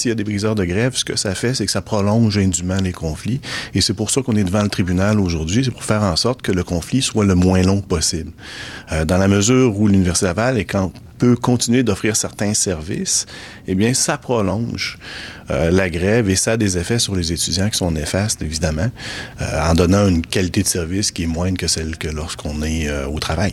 s'il y a des briseurs de grève, ce que ça fait, c'est que ça prolonge indûment les conflits. Et c'est pour ça qu'on est devant le tribunal aujourd'hui, c'est pour faire en sorte que le conflit soit le moins long possible. Euh, dans la mesure où l'Université Laval est quand peut continuer d'offrir certains services, eh bien, ça prolonge euh, la grève et ça a des effets sur les étudiants qui sont néfastes, évidemment, euh, en donnant une qualité de service qui est moindre que celle que lorsqu'on est euh, au travail.